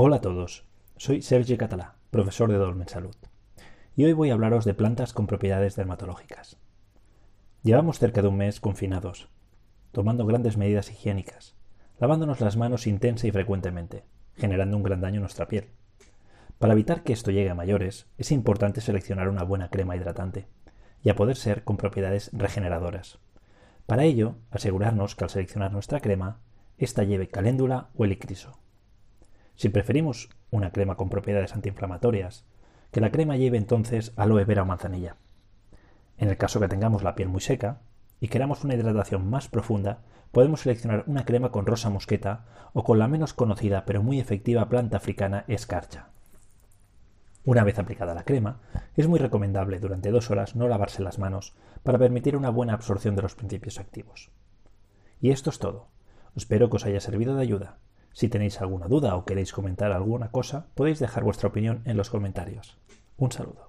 Hola a todos, soy Sergi Catalá, profesor de Dolmen Salud, y hoy voy a hablaros de plantas con propiedades dermatológicas. Llevamos cerca de un mes confinados, tomando grandes medidas higiénicas, lavándonos las manos intensa y frecuentemente, generando un gran daño a nuestra piel. Para evitar que esto llegue a mayores, es importante seleccionar una buena crema hidratante, y a poder ser con propiedades regeneradoras. Para ello, asegurarnos que al seleccionar nuestra crema, ésta lleve caléndula o helicriso. Si preferimos una crema con propiedades antiinflamatorias, que la crema lleve entonces aloe vera o manzanilla. En el caso que tengamos la piel muy seca y queramos una hidratación más profunda, podemos seleccionar una crema con rosa mosqueta o con la menos conocida pero muy efectiva planta africana escarcha. Una vez aplicada la crema, es muy recomendable durante dos horas no lavarse las manos para permitir una buena absorción de los principios activos. Y esto es todo. Espero que os haya servido de ayuda. Si tenéis alguna duda o queréis comentar alguna cosa, podéis dejar vuestra opinión en los comentarios. Un saludo.